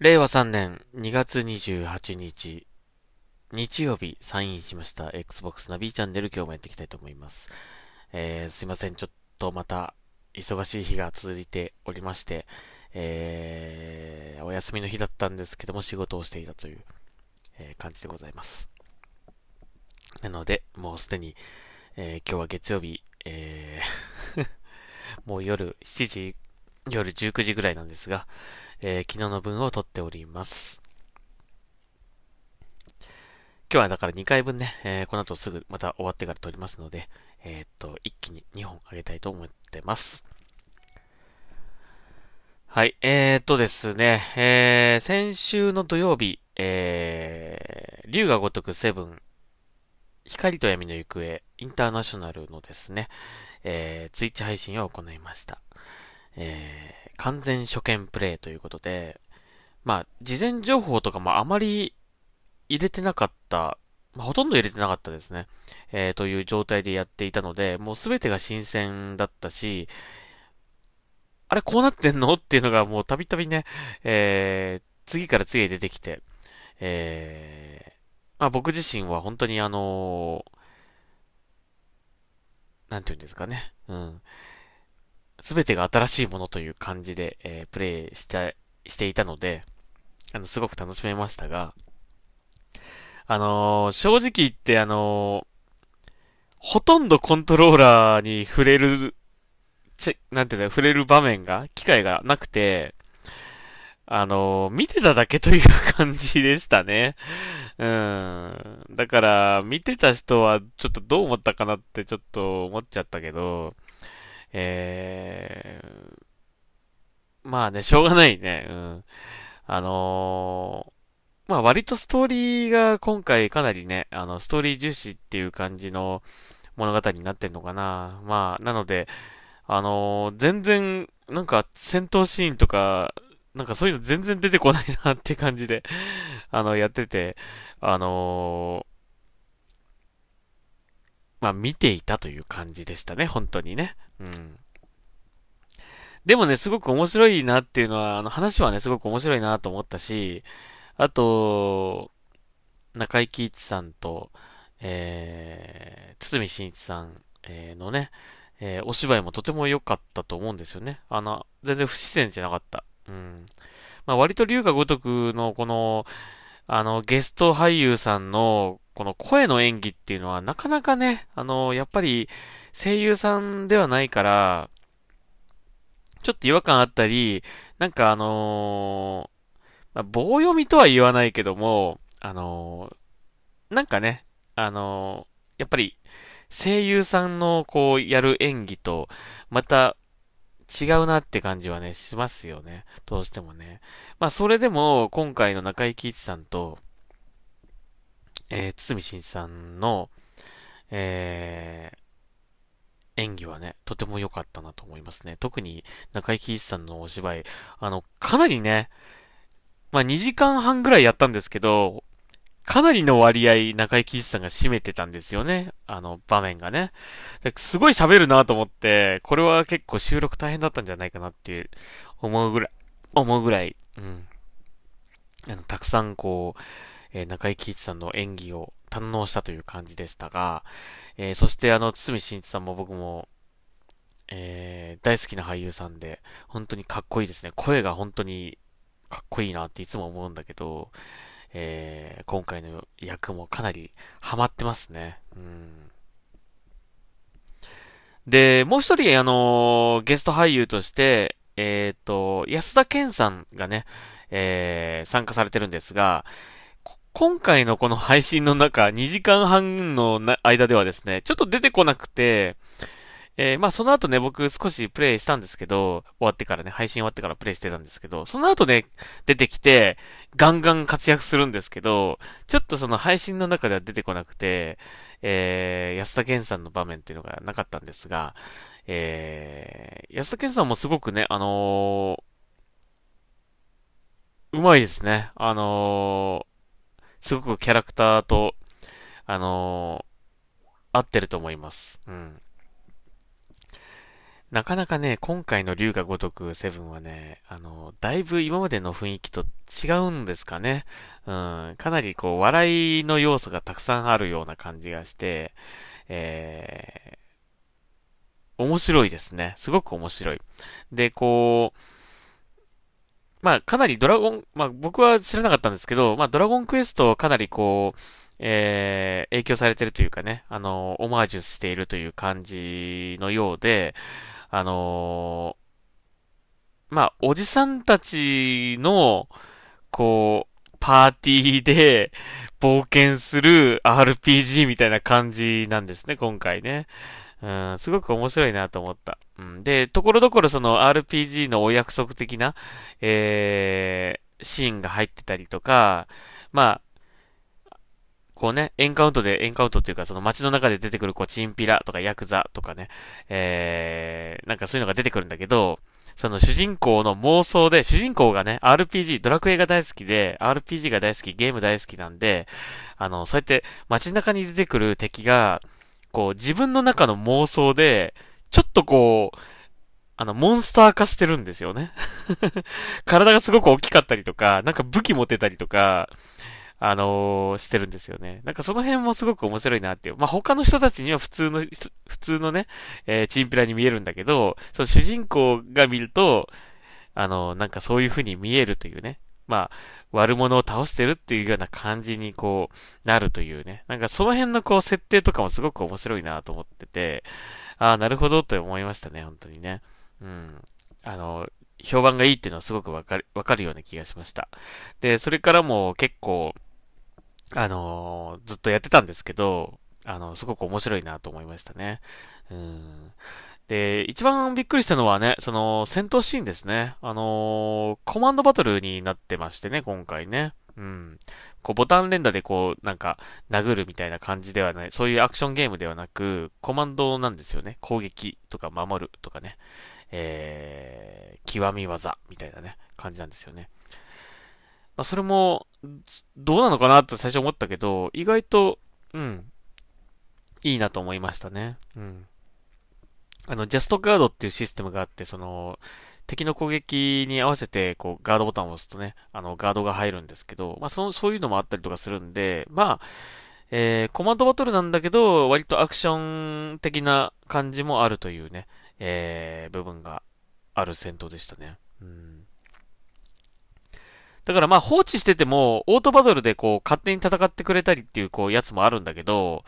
令和3年2月28日、日曜日サインしました Xbox ナビチャンネル今日もやっていきたいと思います。えー、すいません、ちょっとまた忙しい日が続いておりまして、えー、お休みの日だったんですけども仕事をしていたという、えー、感じでございます。なので、もうすでに、えー、今日は月曜日、えー もう夜7時、夜19時ぐらいなんですが、えー、昨日の分を撮っております。今日はだから2回分ね、えー、この後すぐまた終わってから撮りますので、えー、っと、一気に2本あげたいと思ってます。はい、えー、っとですね、えー、先週の土曜日、えー、竜が如くセブン、光と闇の行方、インターナショナルのですね、えー、ツイッチ配信を行いました。えー、完全初見プレイということで、まあ、事前情報とかもあまり入れてなかった、まあ、ほとんど入れてなかったですね。えー、という状態でやっていたので、もうすべてが新鮮だったし、あれこうなってんの？っていうのがもうたびたびね、えー、次から次へ出てきて、えー、まあ僕自身は本当にあのー、なんて言うんですかね。うん。すべてが新しいものという感じで、えー、プレイした、していたので、あの、すごく楽しめましたが、あのー、正直言ってあのー、ほとんどコントローラーに触れる、ち、なんていうの、触れる場面が、機会がなくて、あのー、見てただけという感じでしたね。うん。だから、見てた人はちょっとどう思ったかなってちょっと思っちゃったけど、えー、まあね、しょうがないね。うん。あのー、まあ割とストーリーが今回かなりね、あの、ストーリー重視っていう感じの物語になってんのかな。まあ、なので、あのー、全然、なんか戦闘シーンとか、なんかそういうの全然出てこないなって感じであの、やってて、あのまあ見ていたという感じでしたね、本当にね。うん。でもね、すごく面白いなっていうのは、あの話はね、すごく面白いなと思ったし、あと、中井貴一さんと、えー、堤真一さん、え、のね、えー、お芝居もとても良かったと思うんですよね。あの、全然不自然じゃなかった。うん。まあ、割と龍が如くのこの、あの、ゲスト俳優さんの、この声の演技っていうのはなかなかね、あの、やっぱり声優さんではないから、ちょっと違和感あったり、なんかあのー、まあ、棒読みとは言わないけども、あのー、なんかね、あのー、やっぱり声優さんのこうやる演技と、また違うなって感じはね、しますよね。どうしてもね。まあ、それでも、今回の中井貴一さんと、えー、堤真一さんの、えー、演技はね、とても良かったなと思いますね。特に中井貴一さんのお芝居、あの、かなりね、まあ、2時間半ぐらいやったんですけど、かなりの割合、中井貴一さんが占めてたんですよね。あの、場面がね。すごい喋るなと思って、これは結構収録大変だったんじゃないかなっていう、思うぐらい、思うぐらい、うん。あの、たくさんこう、えー、中井貴一さんの演技を堪能したという感じでしたが、えー、そしてあの、堤真一さんも僕も、えー、大好きな俳優さんで、本当にかっこいいですね。声が本当にかっこいいなっていつも思うんだけど、えー、今回の役もかなりハマってますね。うん。で、もう一人、あのー、ゲスト俳優として、えっ、ー、と、安田健さんがね、えー、参加されてるんですが、今回のこの配信の中、2時間半の間ではですね、ちょっと出てこなくて、えー、まあその後ね、僕少しプレイしたんですけど、終わってからね、配信終わってからプレイしてたんですけど、その後ね、出てきて、ガンガン活躍するんですけど、ちょっとその配信の中では出てこなくて、えー、安田健さんの場面っていうのがなかったんですが、えー、安田健さんもすごくね、あのー、うまいですね。あのー、すごくキャラクターと、あのー、合ってると思います。うん。なかなかね、今回の龍が如く7はね、あの、だいぶ今までの雰囲気と違うんですかね。うん、かなりこう、笑いの要素がたくさんあるような感じがして、えー、面白いですね。すごく面白い。で、こう、まあ、かなりドラゴン、まあ僕は知らなかったんですけど、まあドラゴンクエストかなりこう、えー、影響されてるというかね、あの、オマージュしているという感じのようで、あのー、まあ、おじさんたちの、こう、パーティーで冒険する RPG みたいな感じなんですね、今回ね。うん、すごく面白いなと思った。うん、で、ところどころその RPG のお約束的な、えー、シーンが入ってたりとか、まあ、こうね、エンカウントで、エンカウントっていうか、その街の中で出てくる、こう、チンピラとかヤクザとかね、えー、なんかそういうのが出てくるんだけど、その主人公の妄想で、主人公がね、RPG、ドラクエが大好きで、RPG が大好き、ゲーム大好きなんで、あの、そうやって街中に出てくる敵が、こう、自分の中の妄想で、ちょっとこう、あの、モンスター化してるんですよね 体がすごく大きかったりとか、なんか武器持てたりとか、あのー、してるんですよね。なんかその辺もすごく面白いなっていう。まあ、他の人たちには普通の、普通のね、えー、チンピラに見えるんだけど、その主人公が見ると、あのー、なんかそういう風に見えるというね。まあ、悪者を倒してるっていうような感じにこう、なるというね。なんかその辺のこう、設定とかもすごく面白いなと思ってて、ああ、なるほどと思いましたね、本当にね。うん。あの、評判がいいっていうのはすごくわかる、わかるような気がしました。で、それからも結構、あの、ずっとやってたんですけど、あの、すごく面白いなと思いましたね。うん。で、一番びっくりしたのはね、その、戦闘シーンですね。あのー、コマンドバトルになってましてね、今回ね。うん。こう、ボタン連打でこう、なんか、殴るみたいな感じではない、そういうアクションゲームではなく、コマンドなんですよね。攻撃とか守るとかね。えー、極み技みたいなね、感じなんですよね。まあ、それも、どうなのかなって最初思ったけど、意外と、うん、いいなと思いましたね。うん。あの、ジャストガードっていうシステムがあって、その、敵の攻撃に合わせて、こう、ガードボタンを押すとね、あの、ガードが入るんですけど、まあ、そそういうのもあったりとかするんで、まあ、えー、コマンドバトルなんだけど、割とアクション的な感じもあるというね、えー、部分がある戦闘でしたね。うんだからまあ放置してても、オートバトルでこう勝手に戦ってくれたりっていうこうやつもあるんだけど、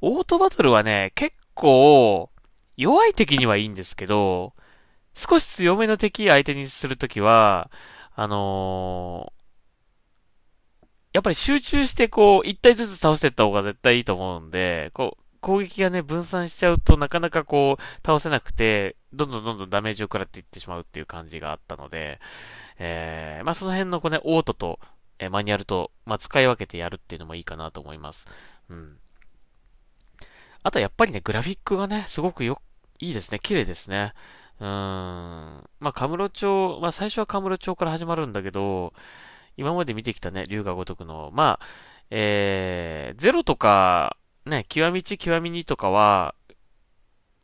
オートバトルはね、結構、弱い敵にはいいんですけど、少し強めの敵相手にするときは、あのー、やっぱり集中してこう、一体ずつ倒していった方が絶対いいと思うんで、こう、攻撃がね、分散しちゃうとなかなかこう、倒せなくて、どんどんどんどんダメージを食らっていってしまうっていう感じがあったので、えー、まあその辺のこうね、オートと、えー、マニュアルと、まあ使い分けてやるっていうのもいいかなと思います。うん。あとやっぱりね、グラフィックがね、すごくよ、いいですね。綺麗ですね。うーん。まあ、カムロ町、まあ最初はカムロ町から始まるんだけど、今まで見てきたね、龍が如くの、まあ、えー、ゼロとか、ね、極み1、極み2とかは、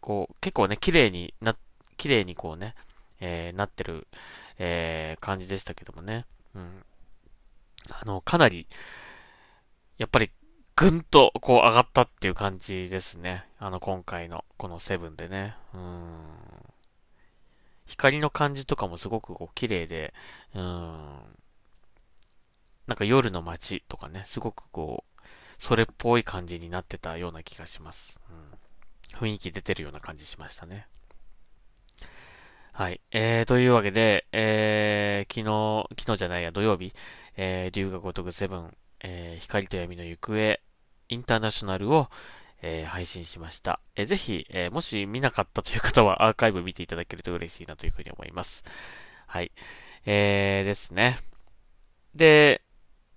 こう、結構ね、綺麗にな、綺麗にこうね、えー、なってる、えー、感じでしたけどもね。うん。あの、かなり、やっぱり、ぐんと、こう、上がったっていう感じですね。あの、今回の、このセブンでね。うん。光の感じとかもすごくこう、綺麗で、うん。なんか夜の街とかね、すごくこう、それっぽい感じになってたような気がします。うん、雰囲気出てるような感じしましたね。はい。えー、というわけで、えー、昨日、昨日じゃないや、土曜日、えー、龍が如くセブン、えー、光と闇の行方、インターナショナルを、えー、配信しました。えー、ぜひ、えー、もし見なかったという方はアーカイブ見ていただけると嬉しいなというふうに思います。はい。えー、ですね。で、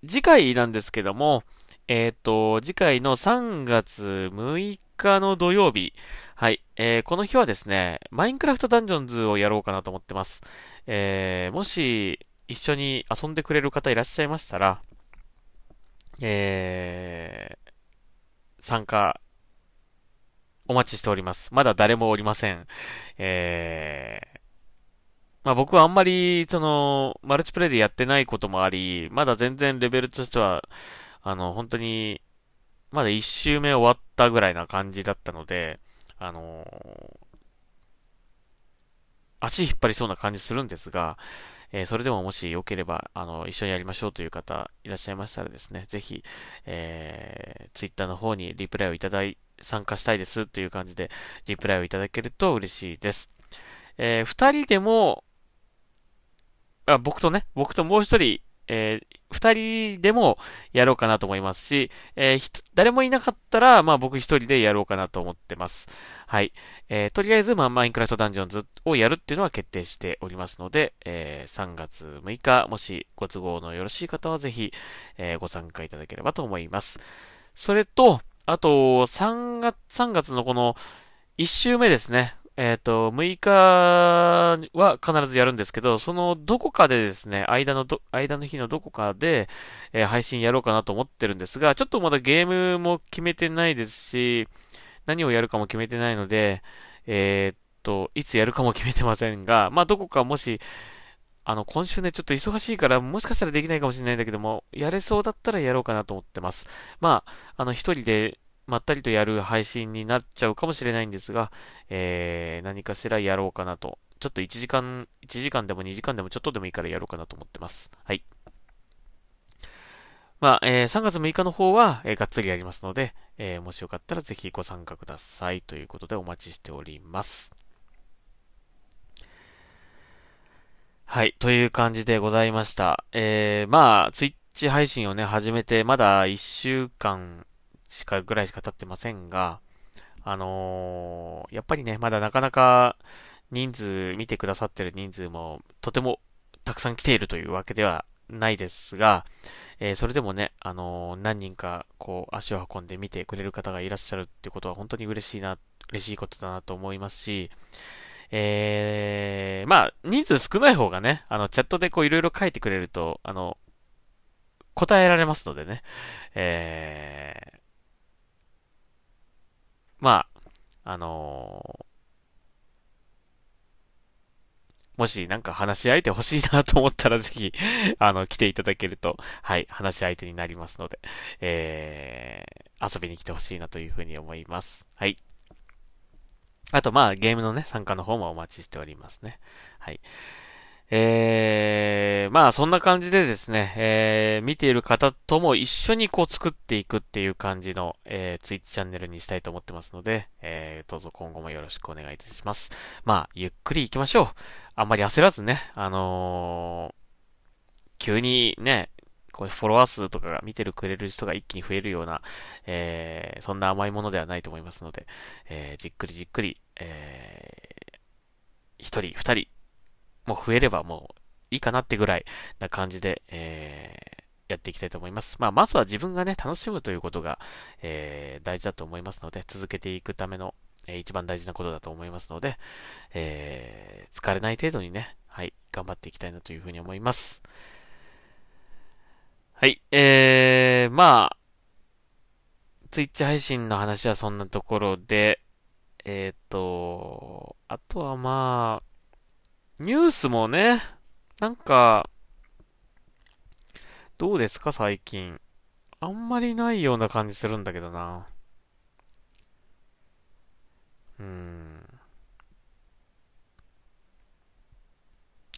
次回なんですけども、えっ、ー、と、次回の3月6日の土曜日。はい。えー、この日はですね、マインクラフトダンジョンズをやろうかなと思ってます。えー、もし、一緒に遊んでくれる方いらっしゃいましたら、えー、参加お待ちしております。まだ誰もおりません。えー、まあ僕はあんまり、その、マルチプレイでやってないこともあり、まだ全然レベルとしては、あの、本当に、まだ一周目終わったぐらいな感じだったので、あの足引っ張りそうな感じするんですが、えー、それでももしよければ、あの、一緒にやりましょうという方いらっしゃいましたらですね、ぜひ、えー、ツイッターの方にリプライをいただい、参加したいですという感じで、リプライをいただけると嬉しいです。えー、二人でも、あ、僕とね、僕ともう一人、えー、二人でもやろうかなと思いますし、えー、誰もいなかったら、まあ僕一人でやろうかなと思ってます。はい。えー、とりあえず、まあマインクラフトダンジョンズをやるっていうのは決定しておりますので、えー、3月6日、もしご都合のよろしい方はぜひ、えー、ご参加いただければと思います。それと、あと、3月、3月のこの1週目ですね。えっ、ー、と、6日は必ずやるんですけど、そのどこかでですね、間のど、間の日のどこかで、えー、配信やろうかなと思ってるんですが、ちょっとまだゲームも決めてないですし、何をやるかも決めてないので、えー、っと、いつやるかも決めてませんが、まあ、どこかもし、あの、今週ね、ちょっと忙しいから、もしかしたらできないかもしれないんだけども、やれそうだったらやろうかなと思ってます。まあ、あの、一人でまったりとやる配信になっちゃうかもしれないんですが、えー、何かしらやろうかなと。ちょっと1時間、1時間でも2時間でもちょっとでもいいからやろうかなと思ってます。はい。まあ、えー、3月6日の方は、えー、がっつりやりますので、えー、もしよかったらぜひご参加くださいということでお待ちしております。はい、という感じでございました。えー、まあ、ツイッチ配信をね、始めてまだ1週間しか、ぐらいしか経ってませんが、あのー、やっぱりね、まだなかなか人数、見てくださってる人数もとてもたくさん来ているというわけではないですが、えー、それでもね、あのー、何人かこう足を運んで見てくれる方がいらっしゃるってことは本当に嬉しいな、嬉しいことだなと思いますし、えー、まあ、人数少ない方がね、あの、チャットでこういろいろ書いてくれると、あの、答えられますのでね、えまあ、あのー、もしなんか話し相手欲しいなと思ったらぜひ、あの、来ていただけると、はい、話し相手になりますので、えー、遊びに来てほしいなというふうに思います。はい。あと、まあ、ゲームのね、参加の方もお待ちしておりますね。はい。えー、まあそんな感じでですね、えー、見ている方とも一緒にこう作っていくっていう感じの、えー、ツイッチチャンネルにしたいと思ってますので、えー、どうぞ今後もよろしくお願いいたします。まあ、ゆっくり行きましょう。あんまり焦らずね、あのー、急にね、こうフォロワー数とかが見てるくれる人が一気に増えるような、えー、そんな甘いものではないと思いますので、えー、じっくりじっくり、えー、一人、二人、もう増えればもういいかなってぐらいな感じで、えー、やっていきたいと思います。まあ、まずは自分がね、楽しむということが、えー、大事だと思いますので、続けていくための、えー、一番大事なことだと思いますので、えー、疲れない程度にね、はい、頑張っていきたいなというふうに思います。はい、えー、まあ、ツイッチ配信の話はそんなところで、えっ、ー、と、あとはまあ、ニュースもね、なんか、どうですか最近。あんまりないような感じするんだけどな。うーん。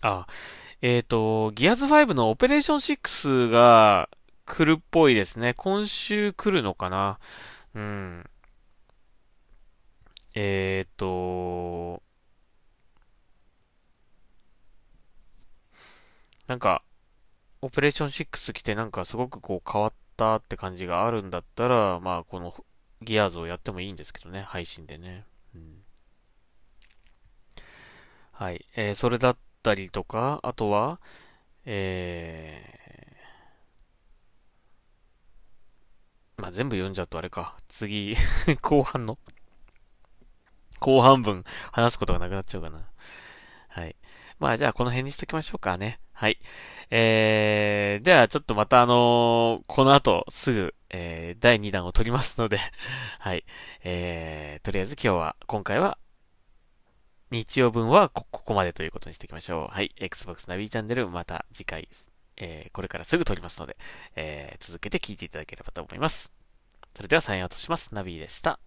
あ、えっ、ー、と、ギアズ5のオペレーション6が来るっぽいですね。今週来るのかなうん。えっ、と、なんか、オペレーション6来てなんかすごくこう変わったって感じがあるんだったら、まあこのギアーズをやってもいいんですけどね、配信でね。うん、はい。えー、それだったりとか、あとは、えー、まあ全部読んじゃうとあれか。次 後半の後半分話すことがなくなっちゃうかな。はい。まあじゃあこの辺にしときましょうかね。はい。えー、ではちょっとまたあのー、この後すぐ、えー、第2弾を取りますので はい。えー、とりあえず今日は、今回は、日曜分はこ、ここまでということにしていきましょう。はい。Xbox ナビチャンネル、また次回、えー、これからすぐ撮りますので、えー、続けて聞いていただければと思います。それではサインアウトします。ナビでした。